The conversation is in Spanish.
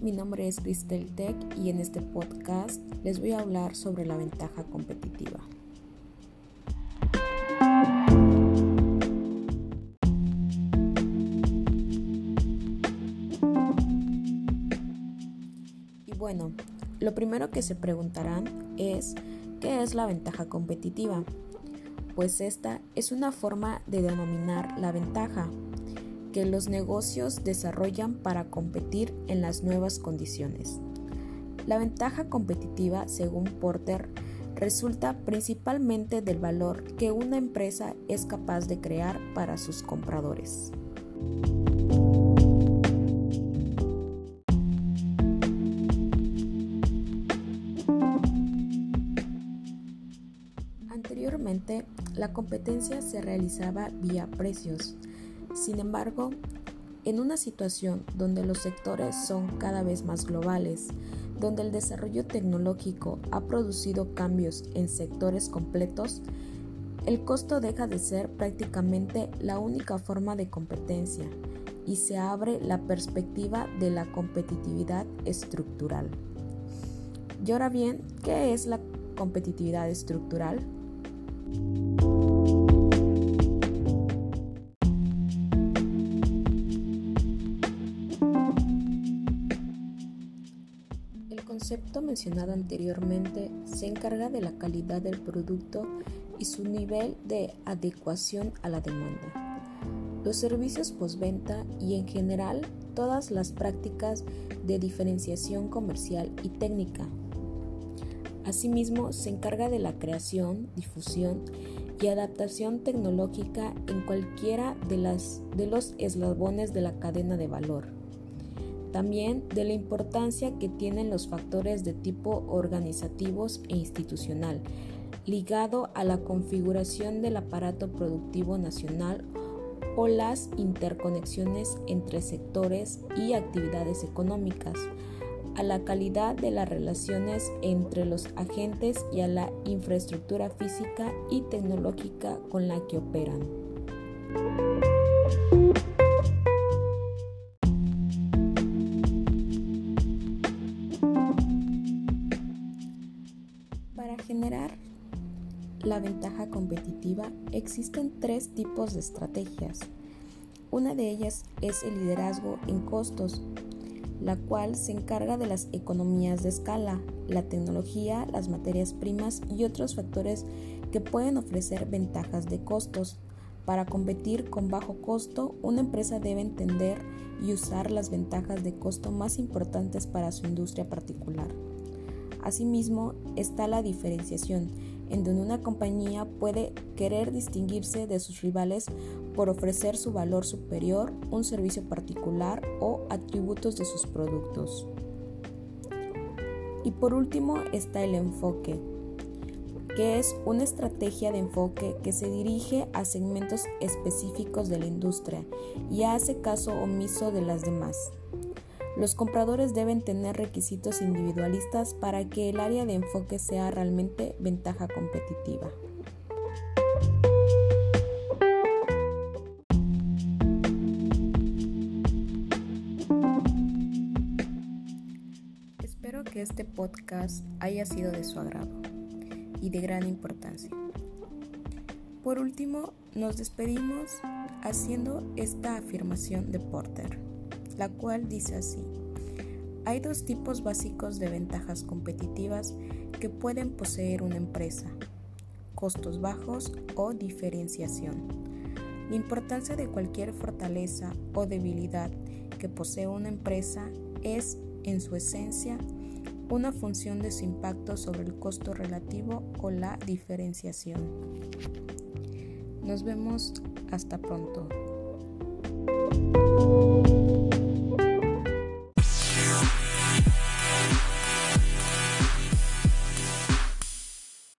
Mi nombre es Cristel Tech y en este podcast les voy a hablar sobre la ventaja competitiva. Y bueno, lo primero que se preguntarán es ¿qué es la ventaja competitiva? Pues esta es una forma de denominar la ventaja que los negocios desarrollan para competir en las nuevas condiciones. La ventaja competitiva, según Porter, resulta principalmente del valor que una empresa es capaz de crear para sus compradores. Anteriormente, la competencia se realizaba vía precios, sin embargo, en una situación donde los sectores son cada vez más globales, donde el desarrollo tecnológico ha producido cambios en sectores completos, el costo deja de ser prácticamente la única forma de competencia y se abre la perspectiva de la competitividad estructural. Y ahora bien, ¿qué es la competitividad estructural? Concepto mencionado anteriormente se encarga de la calidad del producto y su nivel de adecuación a la demanda. Los servicios postventa y en general todas las prácticas de diferenciación comercial y técnica. Asimismo, se encarga de la creación, difusión y adaptación tecnológica en cualquiera de, de los eslabones de la cadena de valor también de la importancia que tienen los factores de tipo organizativos e institucional, ligado a la configuración del aparato productivo nacional o las interconexiones entre sectores y actividades económicas, a la calidad de las relaciones entre los agentes y a la infraestructura física y tecnológica con la que operan. Generar la ventaja competitiva existen tres tipos de estrategias. Una de ellas es el liderazgo en costos, la cual se encarga de las economías de escala, la tecnología, las materias primas y otros factores que pueden ofrecer ventajas de costos. Para competir con bajo costo, una empresa debe entender y usar las ventajas de costo más importantes para su industria particular. Asimismo, está la diferenciación, en donde una compañía puede querer distinguirse de sus rivales por ofrecer su valor superior, un servicio particular o atributos de sus productos. Y por último está el enfoque, que es una estrategia de enfoque que se dirige a segmentos específicos de la industria y hace caso omiso de las demás. Los compradores deben tener requisitos individualistas para que el área de enfoque sea realmente ventaja competitiva. Espero que este podcast haya sido de su agrado y de gran importancia. Por último, nos despedimos haciendo esta afirmación de Porter la cual dice así. Hay dos tipos básicos de ventajas competitivas que pueden poseer una empresa, costos bajos o diferenciación. La importancia de cualquier fortaleza o debilidad que posee una empresa es, en su esencia, una función de su impacto sobre el costo relativo o la diferenciación. Nos vemos hasta pronto.